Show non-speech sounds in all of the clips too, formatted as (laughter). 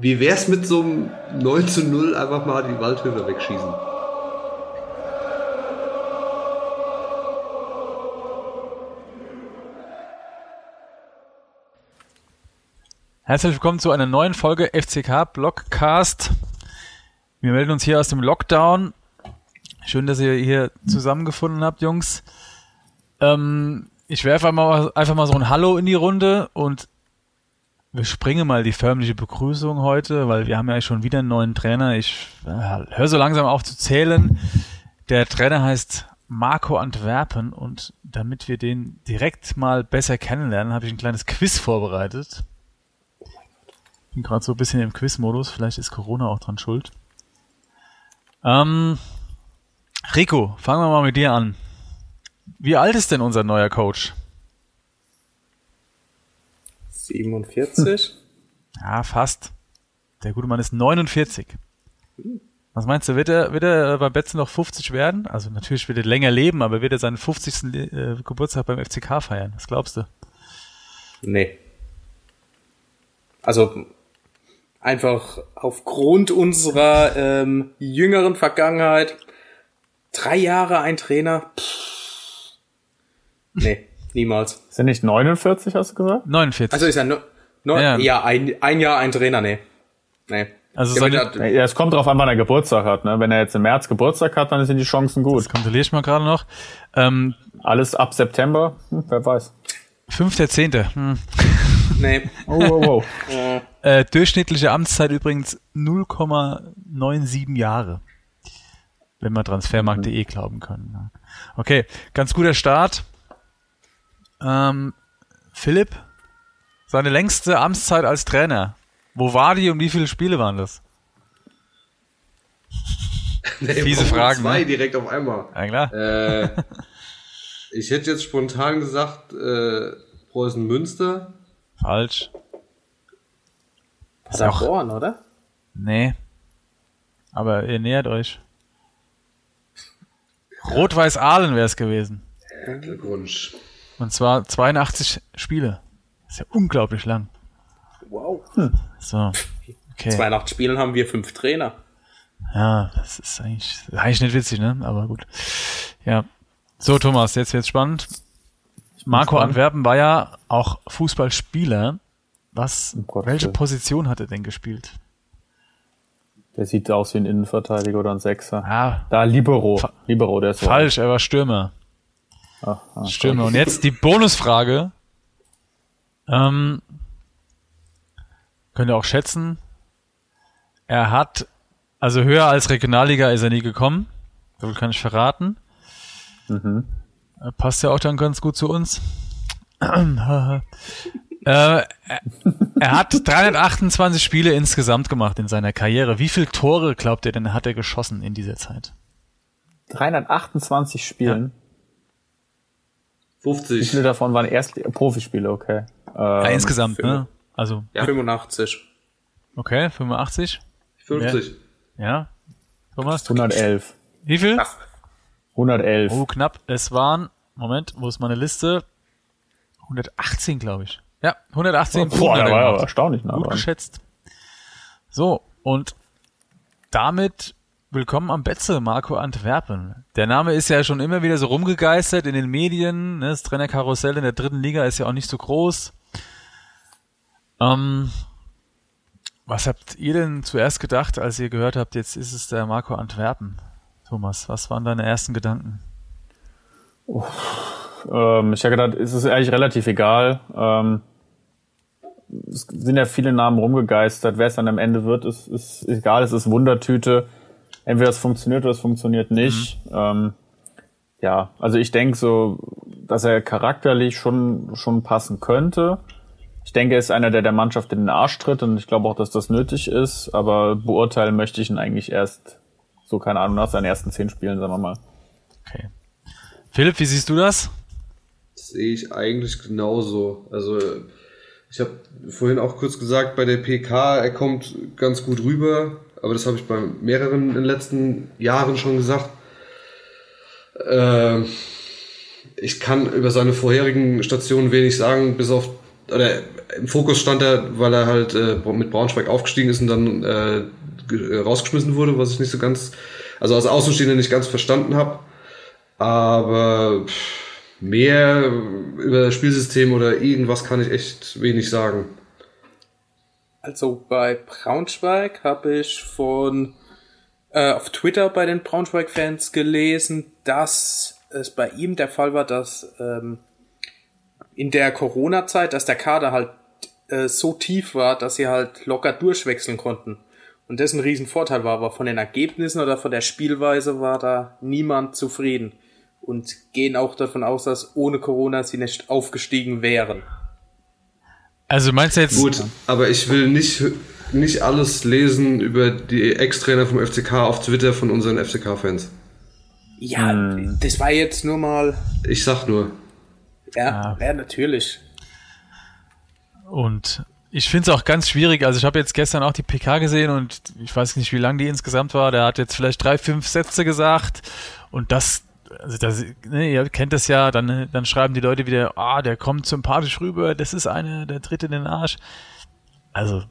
Wie wär's mit so einem 9 zu 0 einfach mal die Waldhöfe wegschießen? Herzlich willkommen zu einer neuen Folge FCK Blockcast. Wir melden uns hier aus dem Lockdown. Schön, dass ihr hier zusammengefunden habt, Jungs. Ähm, ich werfe einfach mal so ein Hallo in die Runde und wir springen mal die förmliche Begrüßung heute, weil wir haben ja schon wieder einen neuen Trainer. Ich äh, höre so langsam auf zu zählen. Der Trainer heißt Marco Antwerpen und damit wir den direkt mal besser kennenlernen, habe ich ein kleines Quiz vorbereitet bin gerade so ein bisschen im Quiz-Modus. Vielleicht ist Corona auch dran schuld. Ähm, Rico, fangen wir mal mit dir an. Wie alt ist denn unser neuer Coach? 47? ja, fast. Der gute Mann ist 49. Was meinst du, wird er, wird er bei Betze noch 50 werden? Also natürlich wird er länger leben, aber wird er seinen 50. Äh, Geburtstag beim FCK feiern? Was glaubst du? Nee. Also einfach aufgrund unserer ähm, jüngeren Vergangenheit drei Jahre ein Trainer. Pff. Nee, niemals. Sind nicht 49, hast du gesagt? 49. Also ist ja, no, no, ja. ja, ein, ein Jahr ein Trainer, nee. Nee. Also ja, es kommt drauf an, wann er Geburtstag hat. Ne? Wenn er jetzt im März Geburtstag hat, dann sind die Chancen gut. Das kontrolliere ich mal gerade noch. Ähm, Alles ab September, hm, wer weiß. 5.10. Hm. Nee. Oh, wow, wow. (laughs) äh, durchschnittliche Amtszeit übrigens 0,97 Jahre. Wenn wir transfermarkt.de glauben können. Okay, ganz guter Start. Ähm, Philipp, seine längste Amtszeit als Trainer. Wo war die und wie viele Spiele waren das? (laughs) Nee, Fiese Fragen. Zwei ne? direkt auf einmal. Ja, klar. Äh, ich hätte jetzt spontan gesagt, äh, Preußen Münster. Falsch. Das ist auch Born, oder? Nee. Aber ihr nähert euch. Rot-Weiß Aalen wäre es gewesen. Glückwunsch. Und zwar 82 Spiele. Das ist ja unglaublich lang. Wow. So. Okay. 82 Spielen haben wir fünf Trainer. Ja, das ist eigentlich, eigentlich nicht witzig, ne? Aber gut. Ja. So, Thomas, jetzt wird's spannend. Marco spannend. Antwerpen war ja auch Fußballspieler. Was, Gottes welche. Position hat er denn gespielt? Der sieht aus wie ein Innenverteidiger oder ein Sechser. Ah, Da, Libero. Fa- Libero, der ist so. falsch, er war Stürmer. Ach, ach, Stürmer. Und jetzt die Bonusfrage. Ähm, könnt ihr auch schätzen. Er hat, also höher als Regionalliga ist er nie gekommen. So kann ich verraten. Mhm. Äh, Passt ja auch dann ganz gut zu uns. (clears throat) äh, er, er hat 328 Spiele insgesamt gemacht in seiner Karriere. Wie viele Tore, glaubt ihr denn, hat er geschossen in dieser Zeit? 328 Spielen. Wie 50. viele davon waren erst Profispiele, okay. Ähm, Ja, insgesamt, für- ne? Also, Ja. 85. okay, 85. 50. Ja. Thomas? 111. Wie viel? Ach. 111. Oh, knapp. Es waren, Moment, wo ist meine Liste? 118, glaube ich. Ja, 118 Boah, Punkte hat der er war ja erstaunlich nah Gut geschätzt. So, und damit willkommen am Betze, Marco Antwerpen. Der Name ist ja schon immer wieder so rumgegeistert in den Medien. Ne? Das Trainerkarussell in der dritten Liga ist ja auch nicht so groß. Ähm, was habt ihr denn zuerst gedacht, als ihr gehört habt, jetzt ist es der Marco Antwerpen? Thomas, was waren deine ersten Gedanken? Ähm, ich habe gedacht, es ist eigentlich relativ egal. Ähm, es sind ja viele Namen rumgegeistert. Wer es dann am Ende wird, ist, ist egal. Es ist Wundertüte. Entweder es funktioniert oder es funktioniert nicht. Ähm, ja, also ich denke so, dass er charakterlich schon, schon passen könnte. Ich denke, er ist einer, der der Mannschaft in den Arsch tritt und ich glaube auch, dass das nötig ist. Aber beurteilen möchte ich ihn eigentlich erst, so keine Ahnung, nach seinen ersten zehn Spielen, sagen wir mal. Okay. Philipp, wie siehst du das? Das sehe ich eigentlich genauso. Also ich habe vorhin auch kurz gesagt, bei der PK, er kommt ganz gut rüber, aber das habe ich bei mehreren in den letzten Jahren schon gesagt. Ähm, ich kann über seine vorherigen Stationen wenig sagen, bis auf, oder im Fokus stand er, weil er halt äh, mit Braunschweig aufgestiegen ist und dann äh, rausgeschmissen wurde, was ich nicht so ganz, also als Außenstehender nicht ganz verstanden habe. Aber mehr über das Spielsystem oder irgendwas kann ich echt wenig sagen. Also bei Braunschweig habe ich von äh, auf Twitter bei den Braunschweig-Fans gelesen, dass es bei ihm der Fall war, dass ähm, in der Corona-Zeit, dass der Kader halt äh, so tief war, dass sie halt locker durchwechseln konnten. Und das ein Riesenvorteil war, aber von den Ergebnissen oder von der Spielweise war da niemand zufrieden. Und gehen auch davon aus, dass ohne Corona sie nicht aufgestiegen wären. Also meinst du jetzt. Gut, aber ich will nicht, nicht alles lesen über die Ex-Trainer vom FCK auf Twitter von unseren FCK-Fans. Ja, hm. das war jetzt nur mal. Ich sag nur. Ja, ja. ja natürlich. Und ich finde es auch ganz schwierig. Also ich habe jetzt gestern auch die PK gesehen und ich weiß nicht, wie lang die insgesamt war. Der hat jetzt vielleicht drei, fünf Sätze gesagt und das, also das, ne, ihr kennt das ja, dann, dann schreiben die Leute wieder, ah, der kommt sympathisch rüber, das ist eine, der tritt in den Arsch. Also,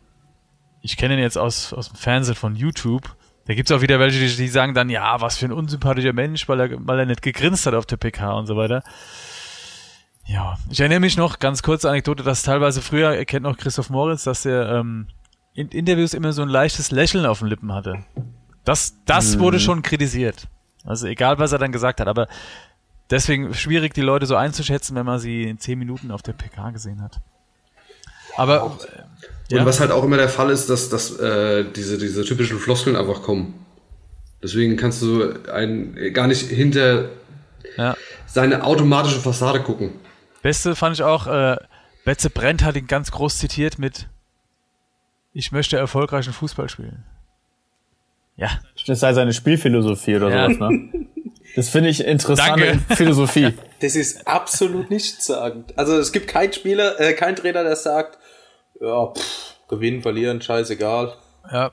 ich kenne ihn jetzt aus, aus dem Fernsehen von YouTube. Da gibt's auch wieder welche, die, die sagen dann, ja, was für ein unsympathischer Mensch, weil er, weil er nicht gegrinst hat auf der PK und so weiter. Ja, ich erinnere mich noch, ganz kurze Anekdote, dass teilweise früher, er kennt noch Christoph Moritz, dass er ähm, in Interviews immer so ein leichtes Lächeln auf den Lippen hatte. Das, das mhm. wurde schon kritisiert. Also egal, was er dann gesagt hat, aber deswegen schwierig, die Leute so einzuschätzen, wenn man sie in zehn Minuten auf der PK gesehen hat. Aber und ja. was halt auch immer der Fall ist, dass, dass äh, diese, diese typischen Floskeln einfach kommen. Deswegen kannst du einen gar nicht hinter ja. seine automatische Fassade gucken. Beste fand ich auch, äh, Betze Brent hat ihn ganz groß zitiert mit Ich möchte erfolgreichen Fußball spielen. Ja. Das sei seine Spielphilosophie oder ja. sowas, ne? Das finde ich interessante Danke. Philosophie. (laughs) Das ist absolut nichtssagend. Also es gibt keinen Spieler, äh, keinen Trainer, der sagt, ja, pff, gewinnen, verlieren, scheißegal. Ja.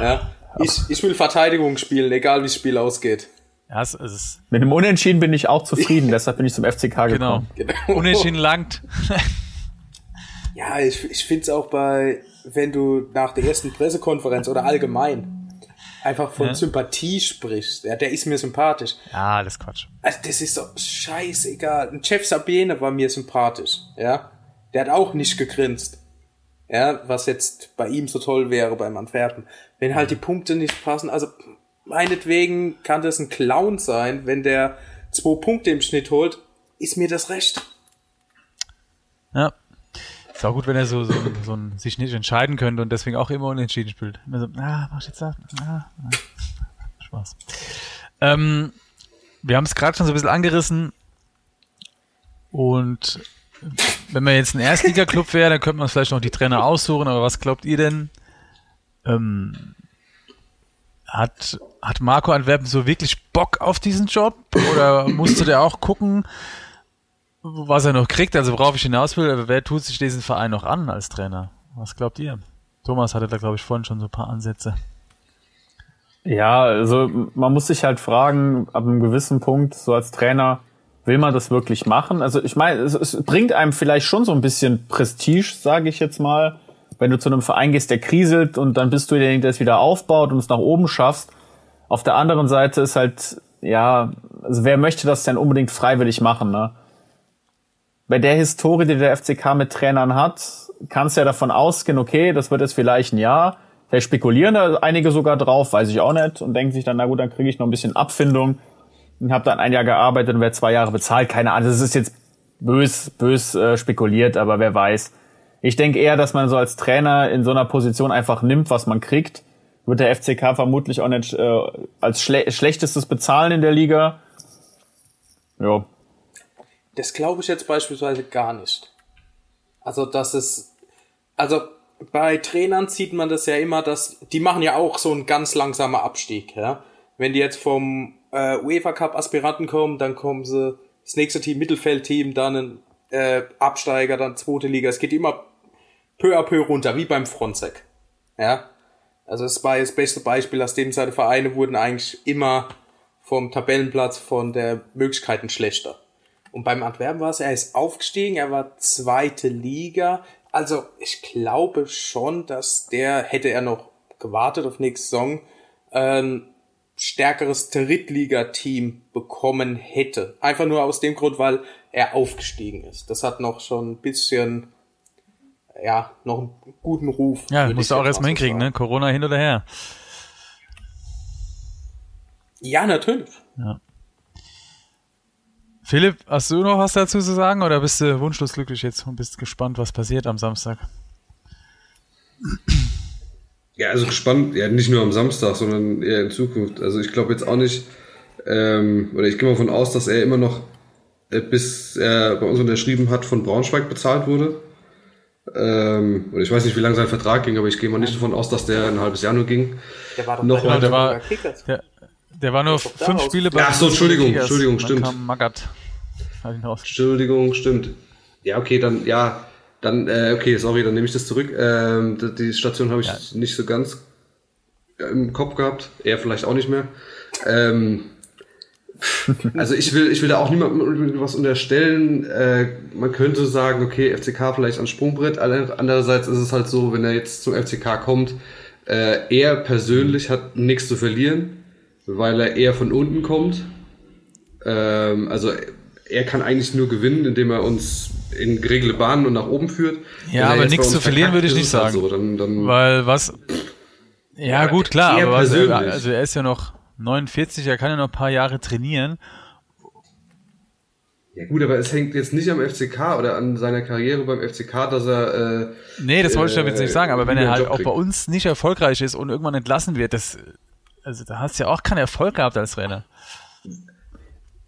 Ja. Ich, ich will Verteidigung spielen, egal wie das Spiel ausgeht. Ja, es, ist Mit dem Unentschieden bin ich auch zufrieden, (laughs) deshalb bin ich zum FCK genau. gekommen. Genau. Unentschieden langt. ja, ich, ich finde es auch bei, wenn du nach der ersten Pressekonferenz oder allgemein einfach von ja. Sympathie sprichst, ja, der ist mir sympathisch. Ja, das ist Quatsch. Also das ist doch scheißegal. Ein Chef Sabine war mir sympathisch, ja. Der hat auch nicht gegrinst. Ja, was jetzt bei ihm so toll wäre beim Antwerpen. Wenn halt die Punkte nicht passen, also meinetwegen kann das ein Clown sein, wenn der zwei Punkte im Schnitt holt, ist mir das recht. Ja. Ist auch gut, wenn er so, so, so ein, sich nicht entscheiden könnte und deswegen auch immer unentschieden spielt. Immer so, ah, mach ich jetzt? Ah, ah. Spaß. Ähm, wir haben es gerade schon so ein bisschen angerissen und wenn man jetzt ein Erstliga-Club wäre, dann könnte man vielleicht noch die Trainer aussuchen, aber was glaubt ihr denn? Ähm, hat, hat Marco Antwerpen so wirklich Bock auf diesen Job? Oder musste der auch gucken, was er noch kriegt? Also worauf ich hinaus will, wer tut sich diesen Verein noch an als Trainer? Was glaubt ihr? Thomas hatte da, glaube ich, vorhin schon so ein paar Ansätze. Ja, also man muss sich halt fragen, ab einem gewissen Punkt, so als Trainer, will man das wirklich machen? Also ich meine, es, es bringt einem vielleicht schon so ein bisschen Prestige, sage ich jetzt mal, wenn du zu einem Verein gehst, der kriselt und dann bist du derjenige, der es wieder aufbaut und es nach oben schaffst. Auf der anderen Seite ist halt, ja, also wer möchte das denn unbedingt freiwillig machen, ne? Bei der Historie, die der FCK mit Trainern hat, kannst du ja davon ausgehen, okay, das wird jetzt vielleicht ein Jahr. Vielleicht spekulieren da einige sogar drauf, weiß ich auch nicht, und denken sich dann, na gut, dann kriege ich noch ein bisschen Abfindung und habe dann ein Jahr gearbeitet und werde zwei Jahre bezahlt. Keine Ahnung, das ist jetzt bös, bös äh, spekuliert, aber wer weiß. Ich denke eher, dass man so als Trainer in so einer Position einfach nimmt, was man kriegt. Wird der FCK vermutlich auch nicht äh, als schle schlechtestes bezahlen in der Liga. Ja. Das glaube ich jetzt beispielsweise gar nicht. Also, dass es, also bei Trainern sieht man das ja immer, dass die machen ja auch so einen ganz langsamer Abstieg. Ja? Wenn die jetzt vom äh, UEFA Cup Aspiranten kommen, dann kommen sie das nächste Team Mittelfeldteam, dann ein äh, Absteiger, dann zweite Liga. Es geht immer peu à peu runter, wie beim Fronzek. Ja. Also es war das beste Beispiel, aus dem seine Vereine wurden eigentlich immer vom Tabellenplatz von der Möglichkeiten schlechter. Und beim Antwerpen war es, er ist aufgestiegen, er war zweite Liga, Also, ich glaube schon, dass der, hätte er noch gewartet auf nächste Saison, ein stärkeres Drittligateam bekommen hätte. Einfach nur aus dem Grund, weil er aufgestiegen ist. Das hat noch schon ein bisschen, ja, noch einen guten Ruf. Ja, musst du auch erstmal hinkriegen, ne? Corona hin oder her. Ja, natürlich. Philipp, hast du noch was dazu zu sagen oder bist du wunschlos glücklich jetzt und bist gespannt, was passiert am Samstag? Ja, also gespannt, ja, nicht nur am Samstag, sondern eher in Zukunft. Also ich glaube jetzt auch nicht, ähm, oder ich gehe mal von aus, dass er immer noch, äh, bis er bei uns unterschrieben hat, von Braunschweig bezahlt wurde. Ähm, oder ich weiß nicht, wie lange sein Vertrag ging, aber ich gehe mal nicht davon aus, dass der ein halbes Jahr nur ging. Der war doch Noch den Der war-. Der, der war nur fünf Spiele bei Ach so, Entschuldigung. Entschuldigung, Dann stimmt. kam Magath. Hat ihn raus. Entschuldigung, stimmt. Ja, okay, dann, ja, dann, äh, okay, sorry, dann nehme ich das zurück. Ähm, die- Station habe ich nicht so ganz im Kopf gehabt. Er vielleicht auch nicht mehr. Ähm, (laughs) also ich will, ich will da auch niemandem was unterstellen. Äh, man könnte sagen, okay, FCK vielleicht ans Sprungbrett. Andererseits ist es halt so, wenn er jetzt zum FCK kommt, äh, er persönlich hat nichts zu verlieren, weil er eher von unten kommt. Ähm, also er kann eigentlich nur gewinnen, indem er uns in geregelte Bahnen und nach oben führt. Ja, er aber nichts zu verlieren würde ich nicht sagen. So. Dann, dann, Weil was. Ja, gut, klar, aber was, er, also er ist ja noch 49, er kann ja noch ein paar Jahre trainieren. ja gut, aber es hängt jetzt nicht am FCK oder an seiner Karriere beim FCK, dass er... Äh, Nee, das wollte ich damit äh, nicht sagen, aber wenn er halt auch bei uns nicht erfolgreich ist und irgendwann entlassen wird, das. Also da hast du ja auch keinen Erfolg gehabt als Trainer.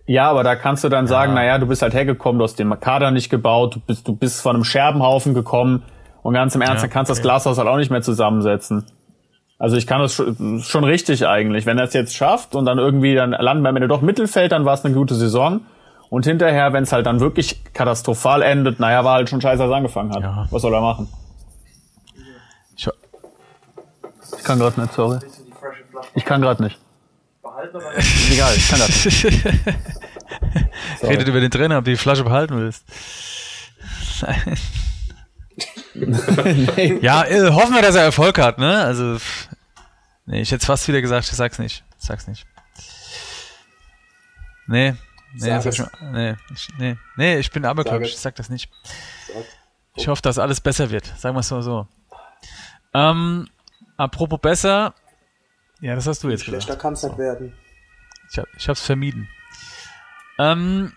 Ja, aber da kannst du dann sagen, naja, du bist halt hergekommen, du hast den Kader nicht gebaut, du bist, du bist von einem Scherbenhaufen gekommen und ganz im Ernst, Ja, dann kannst du das okay. Glashaus halt auch nicht mehr zusammensetzen. Also ich kann das schon, schon richtig eigentlich. Wenn er es jetzt schafft und dann irgendwie dann landen wir am Ende doch Mittelfeld, dann war es eine gute Saison. Und hinterher, wenn es halt dann wirklich katastrophal endet, naja, war halt schon scheiße, als er angefangen hat. Ja. Was soll er machen? Ich, Ich kann gerade nicht, sorry. Ich kann gerade nicht. Ist (laughs) egal, ich kann das nicht. (laughs) redet über den Trainer, ob du die Flasche behalten willst. nee. (laughs) Ja, äh, hoffen wir, dass er Erfolg hat, ne? Also, nee, ich hätte fast wieder gesagt, ich sag's nicht. Ich sag's nicht. Nee, nee, Sag ich, mal- nee, ich, nee, nee, ich bin abergläubisch, ich sag das nicht. Ich hoffe, dass alles besser wird, sagen wir es mal so. Ähm, apropos besser, ja, das hast du jetzt Schlechter gesagt. kann es nicht werden. Ich, hab, ich hab's vermieden. Ähm,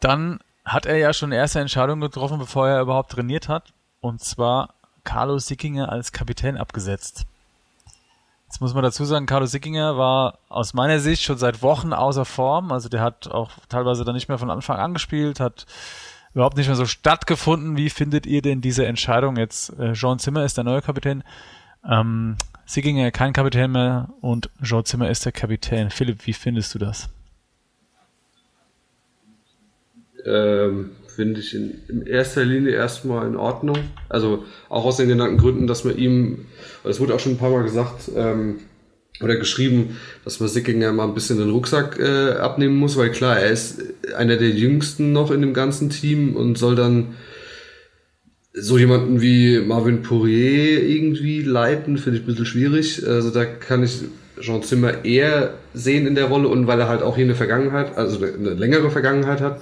dann hat er ja schon erste Entscheidung getroffen, bevor er überhaupt trainiert hat. Und zwar Carlos Sickinger als Kapitän abgesetzt. Jetzt muss man dazu sagen, Carlos Sickinger war aus meiner Sicht schon seit Wochen außer Form. Also der hat auch teilweise dann nicht mehr von Anfang an gespielt, hat überhaupt nicht mehr so stattgefunden. Wie findet ihr denn diese Entscheidung jetzt? Äh, Jean Zimmer ist der neue Kapitän. Ähm, Sickinger kein Kapitän mehr und Jean Zimmer ist der Kapitän. Philipp, wie findest du das? ähm, finde ich in, in erster Linie erstmal in Ordnung. Also auch aus den genannten Gründen, dass man ihm, es wurde auch schon ein paar Mal gesagt ähm, oder geschrieben, dass man Sickinger mal ein bisschen den Rucksack äh, abnehmen muss, weil klar, er ist einer der jüngsten noch in dem ganzen Team und soll dann so jemanden wie Marvin Poirier irgendwie leiten, finde ich ein bisschen schwierig. Also da kann ich Jean Zimmer eher sehen in der Rolle und weil er halt auch hier eine Vergangenheit, also eine längere Vergangenheit hat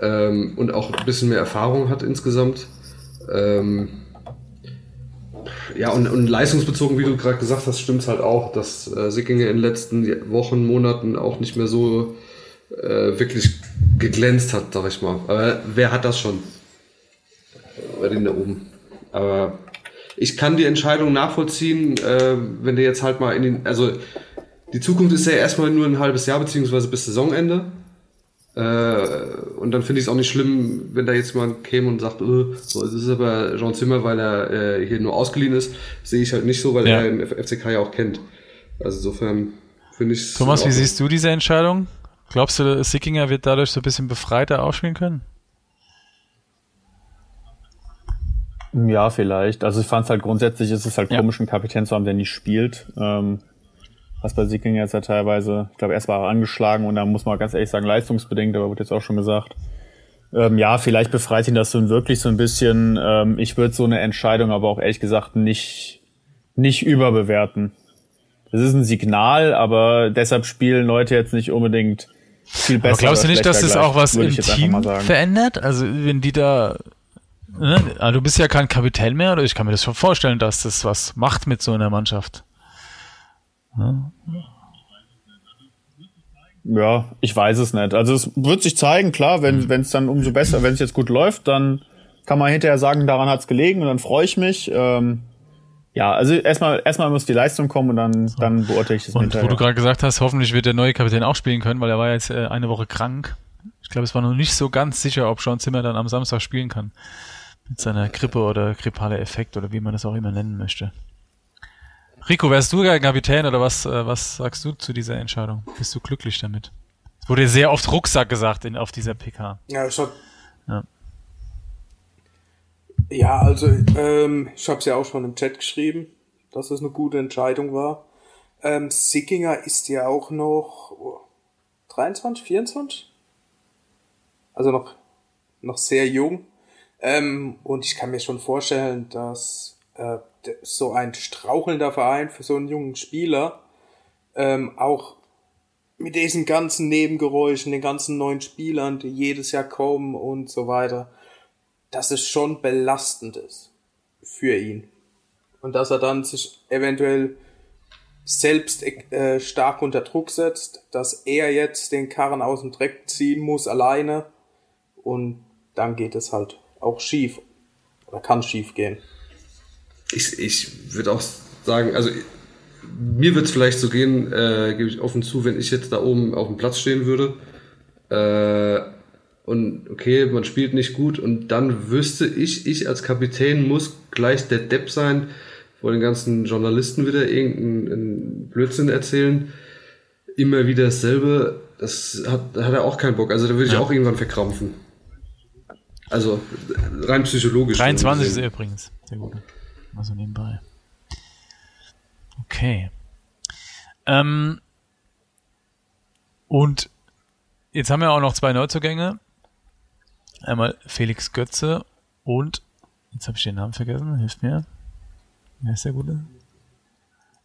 ähm, und auch ein bisschen mehr Erfahrung hat insgesamt. Ähm, ja, und, und leistungsbezogen, wie du gerade gesagt hast, stimmt halt auch, dass äh, Sickinger in den letzten Wochen, Monaten auch nicht mehr so äh, wirklich geglänzt hat, sag ich mal. Aber wer hat das schon? Da oben. Aber ich kann die Entscheidung nachvollziehen, äh, wenn der jetzt halt mal in den, also die Zukunft ist ja erstmal nur ein halbes Jahr, beziehungsweise bis Saisonende. Äh, und dann finde ich es auch nicht schlimm, wenn da jetzt jemand käme und sagt, äh, so, es ist aber Jean Zimmer, weil er äh, hier nur ausgeliehen ist. Sehe ich halt nicht so, weil Ja. er den FCK ja auch kennt. Also insofern finde ich Thomas, wie siehst du diese Entscheidung? Glaubst du, Sickinger wird dadurch so ein bisschen befreiter aufspielen können? Ja, vielleicht. Also ich fand es halt grundsätzlich, ist es halt Ja. komisch, einen Kapitän zu haben, der nicht spielt. Ähm, was bei Sicking jetzt ja teilweise, ich glaube, erst war er angeschlagen und da muss man ganz ehrlich sagen, leistungsbedingt, aber wird jetzt auch schon gesagt. Ähm, ja, vielleicht befreit ihn das so wirklich so ein bisschen. Ähm, ich würde so eine Entscheidung aber auch ehrlich gesagt nicht, nicht überbewerten. Das ist ein Signal, aber deshalb spielen Leute jetzt nicht unbedingt viel besser. Aber glaubst du nicht, dass das auch was im Team verändert? Also wenn die da Ne? Also du bist ja kein Kapitän mehr, oder ich kann mir das schon vorstellen, dass das was macht mit so einer Mannschaft. Ne? Ja, ich weiß es nicht. Also es wird sich zeigen, klar, wenn es dann umso besser, wenn es jetzt gut läuft, dann kann man hinterher sagen, daran hat es gelegen und dann freue ich mich. Ähm, ja, also erstmal erstmal muss die Leistung kommen und dann, so. dann beurteile ich das Und hinterher. wo du gerade gesagt hast, hoffentlich wird der neue Kapitän auch spielen können, weil er war jetzt äh, eine Woche krank. Ich glaube, es war noch nicht so ganz sicher, ob Sean Zimmer dann am Samstag spielen kann mit seiner Grippe oder grippale Effekt oder wie man das auch immer nennen möchte. Rico, wärst du Kapitän oder was, äh, was sagst du zu dieser Entscheidung? Bist du glücklich damit? Es wurde sehr oft Rucksack gesagt in, auf dieser PK. Ja, ich hab, ja. ja also ähm, ich habe es ja auch schon im Chat geschrieben, dass es eine gute Entscheidung war. Ähm, Sickinger ist ja auch noch oh, 23, 24? Also noch, noch sehr jung. Ähm, und ich kann mir schon vorstellen, dass äh, so ein strauchelnder Verein für so einen jungen Spieler ähm, auch mit diesen ganzen Nebengeräuschen, den ganzen neuen Spielern, die jedes Jahr kommen und so weiter, dass es schon belastend ist für ihn. Und dass er dann sich eventuell selbst äh, stark unter Druck setzt, dass er jetzt den Karren aus dem Dreck ziehen muss alleine und dann geht es halt auch schief. Oder kann schief gehen. Ich, ich würde auch sagen, also mir wird es vielleicht so gehen, äh, gebe ich offen zu, wenn ich jetzt da oben auf dem Platz stehen würde äh, und okay, man spielt nicht gut und dann wüsste ich, ich als Kapitän muss gleich der Depp sein, vor den ganzen Journalisten wieder irgendeinen Blödsinn erzählen, immer wieder dasselbe, das hat, hat er auch keinen Bock, also da würde ich ja. auch irgendwann verkrampfen. Also rein psychologisch. 23 ist er übrigens. Sehr gut. Also nebenbei. Okay. Ähm, und jetzt haben wir auch noch zwei Neuzugänge. Einmal Felix Götze und jetzt habe ich den Namen vergessen, hilft mir. Wer ist der Gute?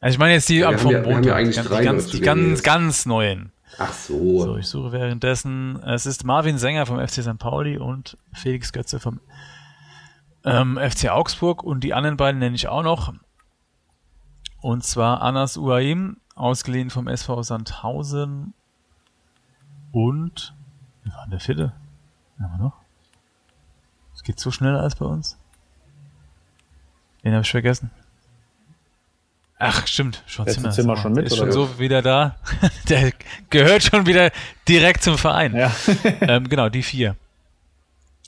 Also ich meine jetzt die ja, vom ja, Montag, ja die, ganz, die ganz, ganz neuen. Ach so. So, ich suche währenddessen. Es ist Marvin Sänger vom FC St. Pauli und Felix Götze vom ähm, FC Augsburg und die anderen beiden nenne ich auch noch. Und zwar Anas Uaim, ausgeliehen vom SV Sandhausen und wie war denn der vierte? Haben wir noch? Es geht so schnell als bei uns. Den habe ich vergessen. Ach, stimmt. Schon Zimmer, Zimmer schon mit, ist schon so wieder da. (laughs) Der gehört schon wieder direkt zum Verein. Ja. (laughs) ähm, genau, die vier.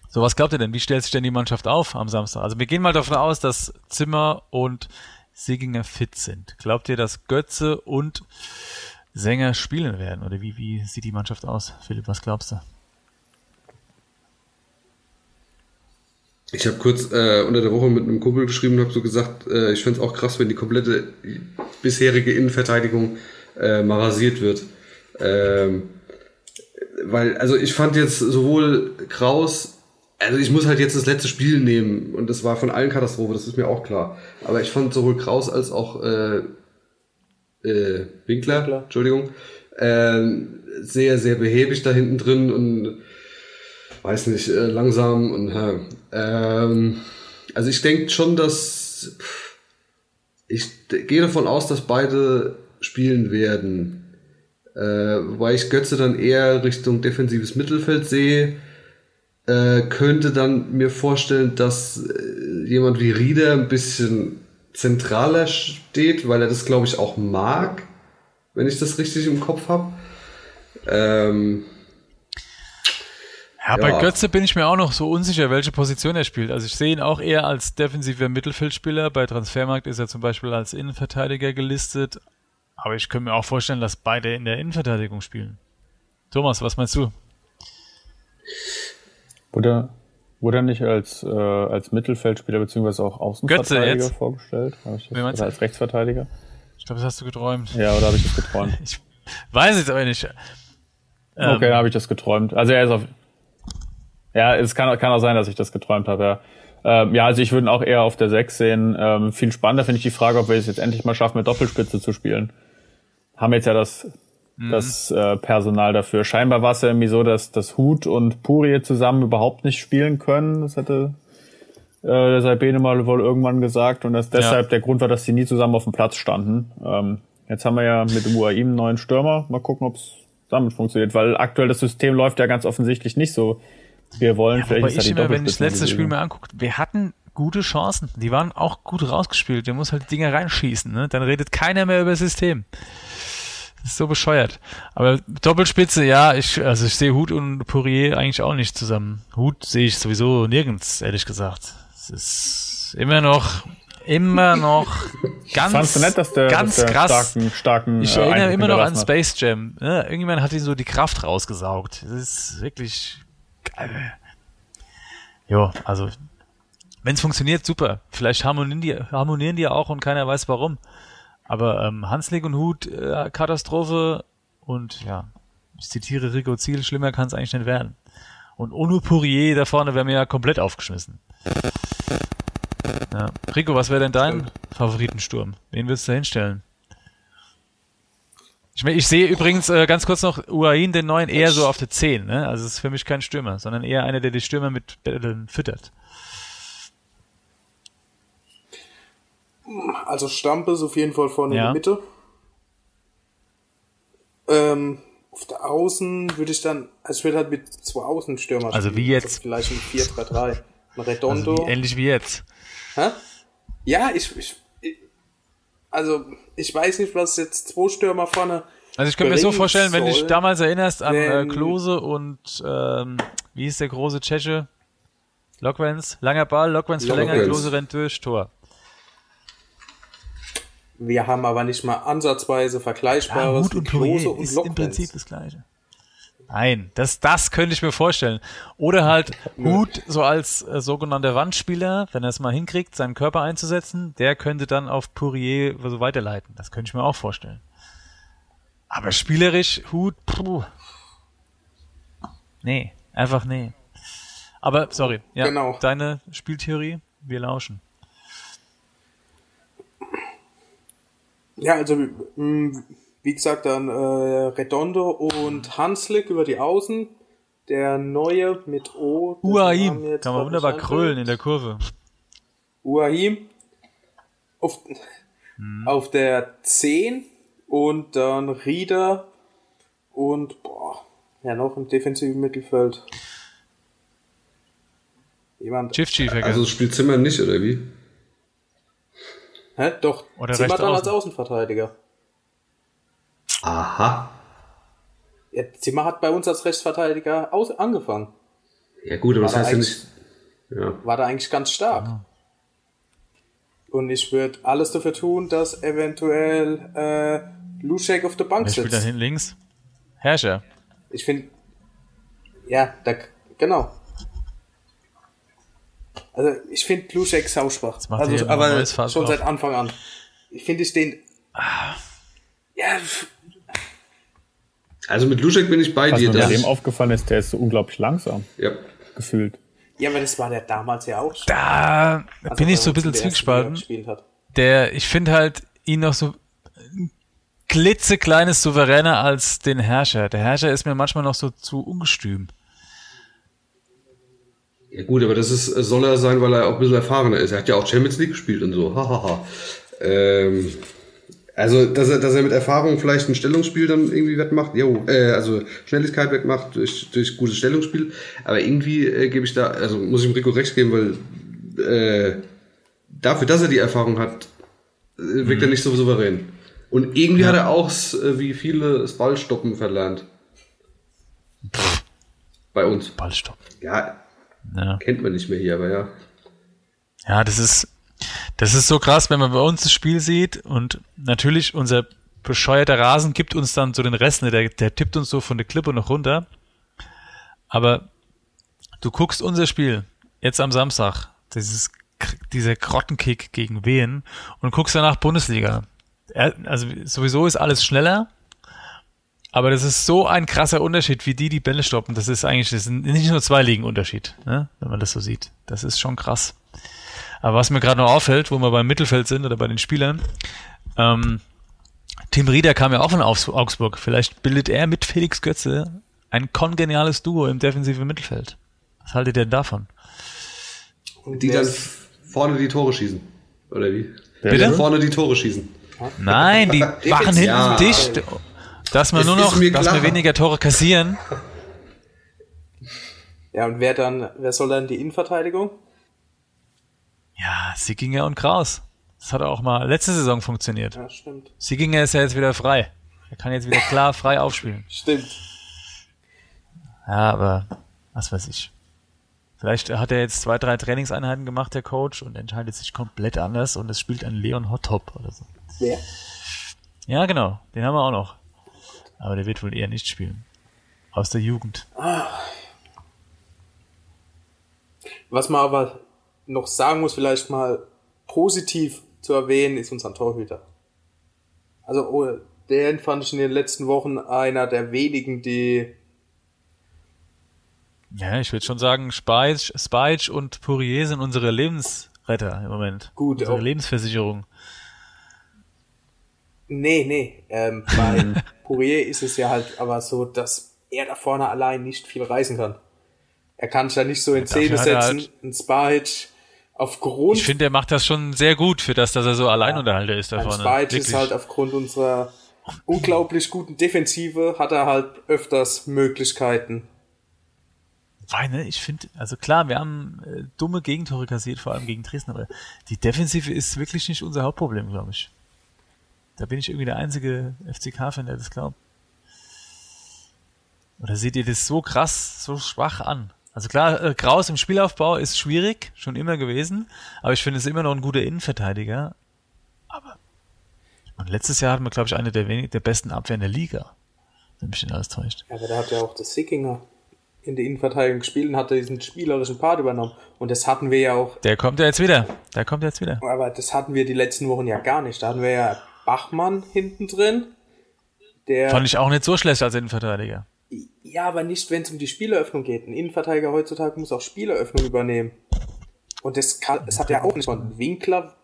So, was glaubt ihr denn? Wie stellt sich denn die Mannschaft auf am Samstag? Also wir gehen mal davon aus, dass Zimmer und Seginger fit sind. Glaubt ihr, dass Götze und Sänger spielen werden? Oder wie, wie sieht die Mannschaft aus? Philipp, was glaubst du? Ich habe kurz äh, unter der Woche mit einem Kumpel geschrieben und habe so gesagt, äh, ich fände es auch krass, wenn die komplette bisherige Innenverteidigung äh, mal rasiert wird. Ähm, weil, also ich fand jetzt sowohl Kraus, also ich muss halt jetzt das letzte Spiel nehmen und das war von allen Katastrophe, das ist mir auch klar. Aber ich fand sowohl Kraus als auch äh, äh, Winkler, Winkler. Entschuldigung, äh, sehr, sehr behäbig da hinten drin und weiß nicht, äh, langsam und äh, ähm, also ich denke schon, dass ich gehe davon aus, dass beide spielen werden. Äh, wobei ich Götze dann eher Richtung defensives Mittelfeld sehe, äh, könnte dann mir vorstellen, dass äh, jemand wie Rieder ein bisschen zentraler steht, weil er das glaube ich auch mag, wenn ich das richtig im Kopf habe. Ähm, ja, bei Götze bin ich mir auch noch so unsicher, welche Position er spielt. Also ich sehe ihn auch eher als defensiver Mittelfeldspieler. Bei Transfermarkt ist er zum Beispiel als Innenverteidiger gelistet. Aber ich könnte mir auch vorstellen, dass beide in der Innenverteidigung spielen. Thomas, was meinst du? Wurde, wurde er nicht als, äh, als Mittelfeldspieler beziehungsweise auch Außenverteidiger vorgestellt? Ich das, oder als Rechtsverteidiger? Ich glaube, das hast du geträumt. Ja, oder habe ich das geträumt? (laughs) ich weiß es aber nicht. Ähm, okay, dann habe ich das geträumt. Also er ist auf, Ja, es kann, kann auch sein, dass ich das geträumt habe, ja. Ähm, ja, also ich würde ihn auch eher auf der 6 sehen. Ähm, viel spannender finde ich die Frage, ob wir es jetzt endlich mal schaffen, mit Doppelspitze zu spielen. Haben jetzt ja das, mhm. das äh, Personal dafür. Scheinbar war es ja irgendwie so, dass, dass Hut und Puri zusammen überhaupt nicht spielen können. Das hätte äh, der Saibene mal wohl irgendwann gesagt. Und dass deshalb ja. der Grund war, dass sie nie zusammen auf dem Platz standen. Ähm, jetzt haben wir ja mit dem UAI einen neuen Stürmer. Mal gucken, ob es damit funktioniert. Weil aktuell das System läuft ja ganz offensichtlich nicht so wir wollen ja, vielleicht. Ich immer, wenn ich das letzte Spiel mir anguckt, wir hatten gute Chancen. Die waren auch gut rausgespielt. Der muss halt die Dinger reinschießen. Ne? Dann redet keiner mehr über das System. Das ist so bescheuert. Aber Doppelspitze, ja, ich, also ich sehe Hut und Poirier eigentlich auch nicht zusammen. Hut sehe ich sowieso nirgends, ehrlich gesagt. Es ist immer noch, immer noch ganz, Fandst du nett, dass der, ganz dass der krass. Starken, starken, ich erinnere äh, immer noch an Space Jam. Ne? Irgendjemand hat ihn so die Kraft rausgesaugt. Das ist wirklich Jo, also wenn es funktioniert, super. Vielleicht harmonieren die, harmonieren die auch und keiner weiß warum. Aber ähm, Hanslik und Hut, äh, Katastrophe und ja, ich zitiere Rico Ziel, schlimmer kann es eigentlich nicht werden. Und Onu Pourier da vorne wäre mir ja komplett aufgeschmissen. Ja. Rico, was wäre denn dein Favoritensturm? Wen würdest du da hinstellen? Ich, ich sehe übrigens äh, ganz kurz noch Uain, den neuen, eher so auf der 10. Ne? Also es ist für mich kein Stürmer, sondern eher einer, der die Stürmer mit Bällen füttert. Also Stampe ist auf jeden Fall vorne ja. in der Mitte. Ähm, auf der Außen würde ich dann, also ich würde halt mit zwei Außenstürmer Also wie jetzt? Also vielleicht ein 4-3-3. Ein Redondo. Also wie, ähnlich wie jetzt. Hä? Ja, ich, ich, also ich weiß nicht, was jetzt zwei Stürmer vorne. Also ich könnte mir so vorstellen, wenn du dich damals erinnerst an äh, Klose und ähm, wie hieß der große Tscheche? Lokwens, langer Ball, Lokwens verlängert, Klose rennt durch, Tor. Wir haben aber nicht mal ansatzweise vergleichbares ja, und Klose und ist im Prinzip das gleiche. Nein, das, das könnte ich mir vorstellen. Oder halt (laughs) Hut so als äh, sogenannter Wandspieler, wenn er es mal hinkriegt, seinen Körper einzusetzen, der könnte dann auf Pourier so weiterleiten. Das könnte ich mir auch vorstellen. Aber spielerisch, Hut, puh. Nee, einfach nee. Aber, sorry, ja, genau. deine Spieltheorie, wir lauschen. Ja, also, mh, wie gesagt, dann äh, Redondo und Hanslik über die Außen. Der neue mit O. Uahim. Kann man wunderbar krölen in der Kurve. Uahim. Auf, hm. auf der 10 und dann Rieder und boah, ja noch im defensiven Mittelfeld. Jemand. Chief Chief, also spielt Zimmer nicht, oder wie? Hä? Doch. Oder Zimmer dann als Außenverteidiger. Aha. Ja, Zimmer hat bei uns als Rechtsverteidiger aus angefangen. Ja gut, aber war das heißt ja nicht... Ja. War da eigentlich ganz stark. Ja. Und ich würde alles dafür tun, dass eventuell äh, Luschek auf der Bank Wer sitzt. spielt dann hinten links? Herrscher. Ich finde... Ja, da, genau. Also ich finde Luschek sauschwach. Also, aber schon seit Anfang an. Ich finde ich den... Ah. Ja, also mit Luschek bin ich bei Was dir. Was mir dem aufgefallen ist, der ist so unglaublich langsam. Ja. Gefühlt. Ja, aber das war der damals ja auch schon. Da also bin ich so ein bisschen zwiegespalten. Der, ich finde halt ihn noch so klitzekleines souveräner als den Herrscher. Der Herrscher ist mir manchmal noch so zu ungestüm. Ja gut, aber das ist, soll er sein, weil er auch ein bisschen erfahrener ist. Er hat ja auch Champions League gespielt und so. Hahaha. ähm, also, dass er, dass er mit Erfahrung vielleicht ein Stellungsspiel dann irgendwie wettmacht, jo, äh, also Schnelligkeit wettmacht durch, durch gutes Stellungsspiel. Aber irgendwie äh, gebe ich da, also muss ich dem Rico recht geben, weil äh, dafür, dass er die Erfahrung hat, äh, wirkt mhm. er nicht so souverän. Und irgendwie ja. hat er auch, äh, wie viele, das Ballstoppen verlernt. Bei uns. Ballstoppen. Ja, ja. Kennt man nicht mehr hier, aber ja. Ja, das ist, das ist so krass, wenn man bei uns das Spiel sieht und natürlich unser bescheuerter Rasen gibt uns dann so den Rest, ne, der, der tippt uns so von der Klippe noch runter. Aber du guckst unser Spiel jetzt am Samstag, dieses, dieser Grottenkick gegen Wien und guckst danach Bundesliga. Also sowieso ist alles schneller, Aber das ist so ein krasser Unterschied, wie die die Bälle stoppen. Das ist eigentlich das ist nicht nur zwei Ligen Unterschied, ne? wenn man das so sieht. Das ist schon krass. Aber was mir gerade noch auffällt, wo wir beim Mittelfeld sind oder bei den Spielern, ähm, Tim Rieder kam ja auch von Augsburg. Vielleicht bildet er mit Felix Götze ein kongeniales Duo im defensiven Mittelfeld. Was haltet ihr denn davon? Die dann vorne die Tore schießen. Oder wie? Bitte? Vorne die Tore schießen. Nein, die (laughs) machen hinten Ja. dicht, dass wir nur noch, dass wir weniger Tore kassieren. Ja, und wer dann, wer soll dann die Innenverteidigung? Ja, Sickinger und Kraus. Das hat auch mal letzte Saison funktioniert. Ja, stimmt. Sickinger ist ja jetzt wieder frei. Er kann jetzt wieder klar frei aufspielen. Stimmt. Ja, aber was weiß ich. Vielleicht hat er jetzt zwei, drei Trainingseinheiten gemacht, der Coach, und entscheidet sich komplett anders und es spielt ein Leon Hottop oder so. Wer? Ja, genau. Den haben wir auch noch. Aber der wird wohl eher nicht spielen. Aus der Jugend. Was man aber noch sagen muss, vielleicht mal positiv zu erwähnen, ist unser Torhüter. Also, oh, den fand ich in den letzten Wochen einer der wenigen, die, Ja, ich würde schon sagen, Speich, Speich und Pourier sind unsere Lebensretter im Moment. Gut, unsere auch- Lebensversicherung. nee, nee, ähm, bei (laughs) Poirier ist es ja halt aber so, dass er da vorne allein nicht viel reißen kann. Er kann sich ja nicht so in Szene setzen, halt- ein Spahic aufgrund Ich finde, er macht das schon sehr gut für das, dass er so Alleinunterhalter ist da Ein vorne. Spike ist halt aufgrund unserer unglaublich guten Defensive, hat er halt öfters Möglichkeiten. Wobei, ne, ich finde, also klar, wir haben äh, dumme Gegentore kassiert, vor allem gegen Dresden, aber die Defensive ist wirklich nicht unser Hauptproblem, glaube ich. Da bin ich irgendwie der einzige FCK-Fan, der das glaubt. Oder seht ihr das so krass, so schwach an? Also klar, äh, Kraus im Spielaufbau ist schwierig, schon immer gewesen, aber ich finde es immer noch ein guter Innenverteidiger. Aber und letztes Jahr hatten wir, glaube ich, eine der, wenig, der besten Abwehren der Liga. Wenn mich nicht alles täuscht. Ja, aber da hat ja auch das Sickinger in der Innenverteidigung gespielt und hat diesen spielerischen Part übernommen. Und das hatten wir ja auch, Der kommt ja jetzt wieder. Der kommt jetzt wieder. aber das hatten wir die letzten Wochen ja gar nicht. Da hatten wir ja Bachmann hinten drin, der, Fand ich auch nicht so schlecht als Innenverteidiger. Ja, aber nicht, wenn es um die Spieleröffnung geht. Ein Innenverteidiger heutzutage muss auch Spieleröffnung übernehmen. Und das, kann, das hat er auch nicht. Und Winkler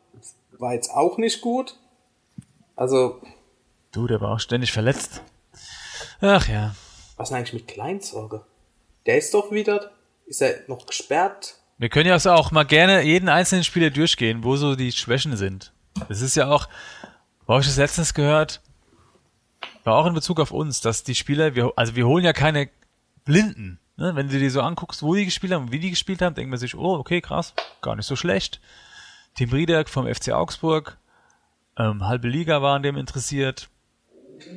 war jetzt auch nicht gut. Also, Du, der war auch ständig verletzt. Ach ja. Was ist denn eigentlich mit Kleinsorge? Der ist doch wieder, ist er noch gesperrt? Wir können ja also auch mal gerne jeden einzelnen Spieler durchgehen, wo so die Schwächen sind. Es ist ja auch, wo habe ich das letztens gehört, auch in Bezug auf uns, dass die Spieler, wir, also wir holen ja keine Blinden. Ne? Wenn du dir so anguckst, wo die gespielt haben und wie die gespielt haben, denkt man sich, oh, okay, krass, gar nicht so schlecht. Tim Riedeck vom FC Augsburg, ähm, halbe Liga war an dem interessiert,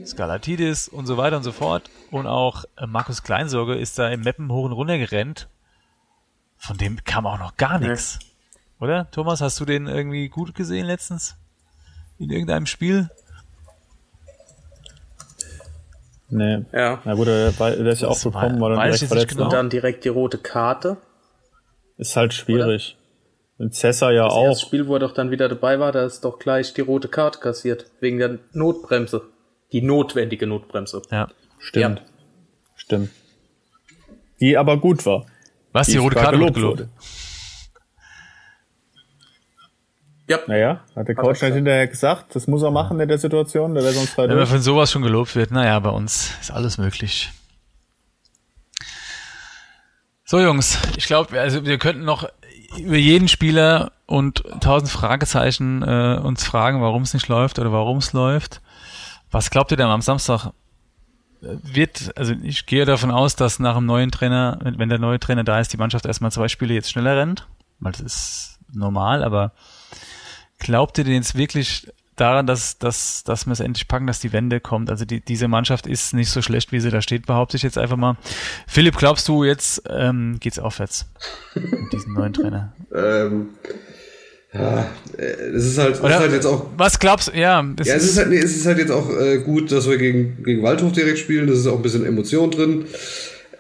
Skalatidis und so weiter und so fort. Und auch äh, Markus Kleinsorge ist da im Meppen hoch und runter gerannt. Von dem kam auch noch gar nichts. Oder? Thomas, hast du den irgendwie gut gesehen letztens? In irgendeinem Spiel? Nee. Ja. Na gut, der, der ist ja auch Das gekommen, weil er direkt verletzt genau. Und dann direkt die rote Karte. Ist halt schwierig. Und Cessa ja Das auch. erste Spiel, wo er doch dann wieder dabei war, da ist doch gleich die rote Karte kassiert. Wegen der Notbremse. Die notwendige Notbremse. Ja. Stimmt. Ja. Stimmt. Die aber gut war. Was, die, rote sogar Karte gelobt gelobt? wurde. Ja. Naja, hat der Coach nicht hinterher gesagt, das muss er machen in der Situation, der wäre sonst frei Wenn man von sowas schon gelobt wird, naja, bei uns ist alles möglich. So, Jungs, ich glaube, also wir könnten noch über jeden Spieler und tausend Fragezeichen äh, uns fragen, warum es nicht läuft oder warum es läuft. Was glaubt ihr denn am Samstag? Wird, also ich gehe davon aus, dass nach dem neuen Trainer, wenn wenn der neue Trainer da ist, die Mannschaft erstmal zwei Spiele jetzt schneller rennt, weil das ist normal, aber glaubt ihr denn jetzt wirklich daran, dass, dass, dass wir es endlich packen, dass die Wende kommt? Also die, diese Mannschaft ist nicht so schlecht, wie sie da steht, behaupte ich jetzt einfach mal. Philipp, glaubst du, jetzt ähm, geht's aufwärts mit diesem neuen Trainer? (laughs) Ähm, ja, äh, es ist halt, es ist halt jetzt auch was glaubst du? Ja, Ja, es ist, halt, nee, es ist halt jetzt auch äh, gut, dass wir gegen, gegen Waldhof direkt spielen. Das ist auch ein bisschen Emotion drin.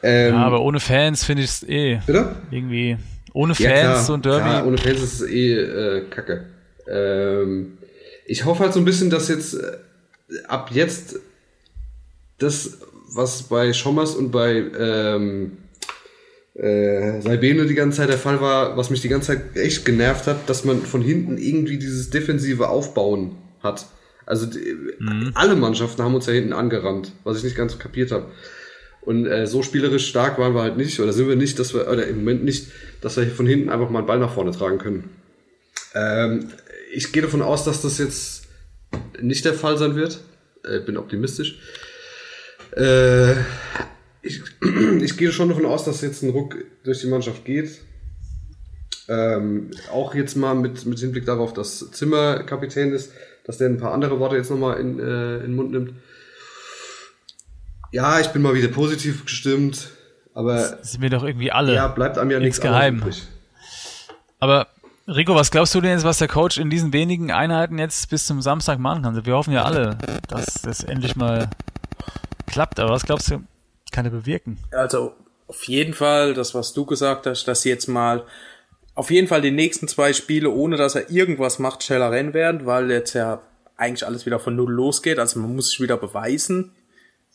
Ähm, ja, aber ohne Fans finde ich es eh bitte? irgendwie ohne Ja, Fans klar, so ein Derby. Klar, ohne Fans ist es eh äh, kacke. Ähm, ich hoffe halt so ein bisschen, dass jetzt äh, ab jetzt das, was bei Schommers und bei ähm, äh, Salbene die ganze Zeit der Fall war, was mich die ganze Zeit echt genervt hat, dass man von hinten irgendwie dieses defensive Aufbauen hat. Also die, alle Mannschaften haben uns da hinten angerannt, was ich nicht ganz kapiert habe. Und äh, so spielerisch stark waren wir halt nicht, oder sind wir nicht, dass wir, oder im Moment nicht, dass wir von hinten einfach mal einen Ball nach vorne tragen können. Ähm, ich gehe davon aus, dass das jetzt nicht der Fall sein wird. Äh, bin optimistisch. Äh, ich, (clears throat) ich gehe schon davon aus, dass jetzt ein Ruck durch die Mannschaft geht. Ähm, auch jetzt mal mit, mit Hinblick darauf, dass Zimmer Kapitän ist, dass der ein paar andere Worte jetzt nochmal in, äh, in den Mund nimmt. Ja, ich bin mal wieder positiv gestimmt, aber Das sind wir doch irgendwie alle. ja, bleibt einem ja Nichts geheim. übrig. Rico, was glaubst du denn jetzt, was der Coach in diesen wenigen Einheiten jetzt bis zum Samstag machen kann? Wir hoffen ja alle, dass das endlich mal klappt. Aber was glaubst du, kann er bewirken? Also auf jeden Fall, das was du gesagt hast, dass jetzt mal auf jeden Fall die nächsten zwei Spiele, ohne dass er irgendwas macht, schneller rennen werden, weil jetzt ja eigentlich alles wieder von null losgeht. Also man muss sich wieder beweisen.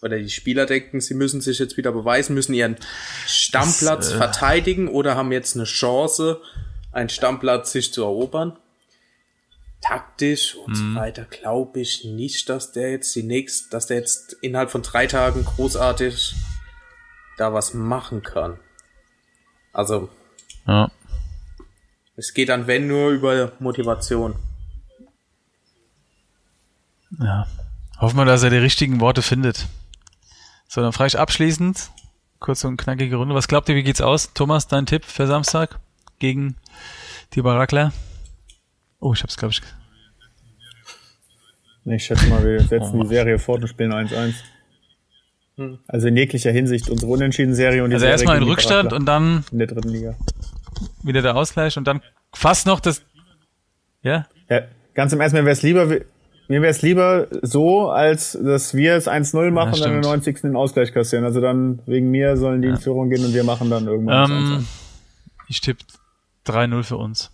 Oder die Spieler denken, sie müssen sich jetzt wieder beweisen, müssen ihren Stammplatz Das, äh, verteidigen oder haben jetzt eine Chance, einen Stammplatz sich zu erobern. Taktisch und so weiter glaube ich nicht, dass der jetzt die nächst, dass der jetzt innerhalb von drei Tagen großartig da was machen kann. Also, Ja. es geht dann, wenn nur über Motivation. ja. Hoffen wir, dass er die richtigen Worte findet. So, dann frage ich abschließend, kurze und knackige Runde. Was glaubt ihr, wie geht's aus? Thomas, dein Tipp für Samstag gegen die Barakler? Oh, ich hab's, glaube ich. Ich schätze mal, wir setzen Oh. die Serie fort und spielen 1-1. Also in jeglicher Hinsicht unsere Unentschieden-Serie und die Also Serie erstmal in Rückstand Charakter und dann in der dritten Liga. wieder der Ausgleich und dann fast noch das. Ja? Ja, ganz im Ernst, mir wäre es lieber, mir wäre es lieber so, als dass wir es 1-0 machen und dann stimmt. 90. den Ausgleich kassieren. Also dann wegen mir sollen die in Führung gehen und wir machen dann irgendwann das 1-1. Ähm, ich tippe 3-0 für uns.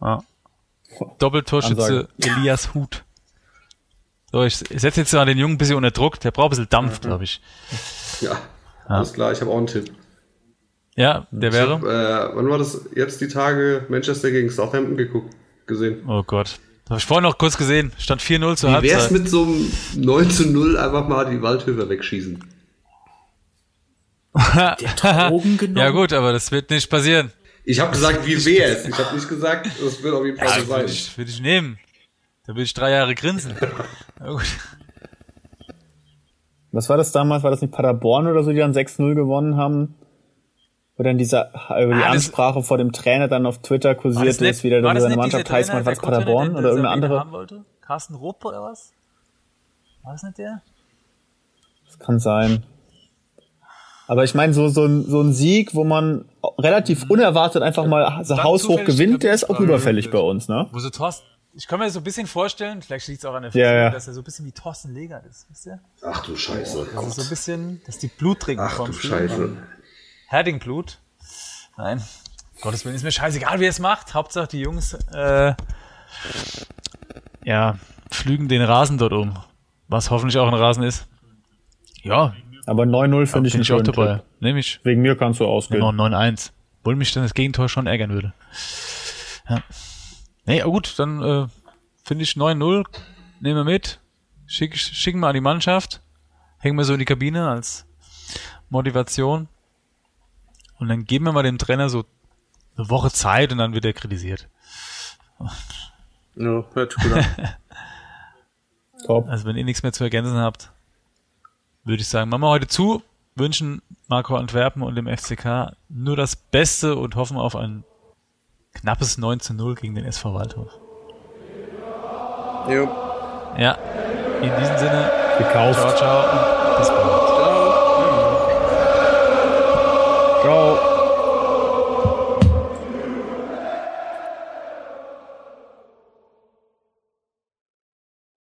Ja. Doppeltorschütze Elias Hut. So, ich, setze jetzt mal den Jungen ein bisschen unter Druck. Der braucht ein bisschen Dampf, glaube ich. Ja, alles klar, ich habe auch einen Tipp. Ja, der Ich wäre. hab, äh, wann war das jetzt die Tage Manchester gegen Southampton geguckt, gesehen? Oh Gott. Habe ich vorhin noch kurz gesehen. Stand 4-0 zur Wie wär's Halbzeit. mit so einem 9 zu 0 einfach mal die Waldhöfer wegschießen? (laughs) Drogen genommen? ja gut, aber das wird nicht passieren. Ich habe gesagt, wie wär's? Ich habe nicht gesagt, das wird auf jeden Fall so Ja, sein. würde ich, würde ich nehmen. Da würde ich drei Jahre grinsen. (laughs) Ja, gut. Was war das damals? War das nicht Paderborn oder so, die dann 6-0 gewonnen haben? Wo dann dieser, über die Ah, Ansprache vor dem Trainer dann auf Twitter kursiert ist, wie der dann seine Mannschaft heißt. War das Paderborn oder irgendeine andere? Haben wollte? Carsten Rupp oder was? War das nicht der? Das kann sein. Aber ich meine, so, so, ein, so ein Sieg, wo man relativ unerwartet einfach mal so haushoch gewinnt, der ist auch überfällig bei uns, ne? Wo so Thorsten, ich kann mir so ein bisschen vorstellen, vielleicht liegt es auch an der Ja, ja. dass er so ein bisschen wie Thorsten Legert ist, wisst ihr? Ach du Scheiße. Also so ein bisschen, dass die Blut trinken Ach vom du. Scheiße. Herdingblut. Nein. Gottes Willen ist mir scheißegal, wie er es macht. Hauptsache die Jungs, äh, ja, pflügen den Rasen dort um. Was hoffentlich auch ein Rasen ist. Ja, Aber 9-0 finde ich einen ich auch schönen dabei. Tipp. Nehme ich. Wegen mir kannst du ausgehen. Genau, 9-1. Obwohl mich dann das Gegentor schon ärgern würde. Ja. Nee, aber gut, dann äh, finde ich 9-0. Nehmen wir mit. Schick, schicken wir an die Mannschaft. Hängen wir so in die Kabine als Motivation. Und dann geben wir mal dem Trainer so eine Woche Zeit und dann wird er kritisiert. Ja, hört sich gut an. (laughs) Top. Also wenn ihr nichts mehr zu ergänzen habt, würde ich sagen, machen wir heute zu, wünschen Marco Antwerpen und dem FCK nur das Beste und hoffen auf ein knappes 9 zu 0 gegen den SV Waldhof. jo. Ja, in diesem Sinne, Gekauft. ciao, ciao und bis bald. Ciao. Ciao.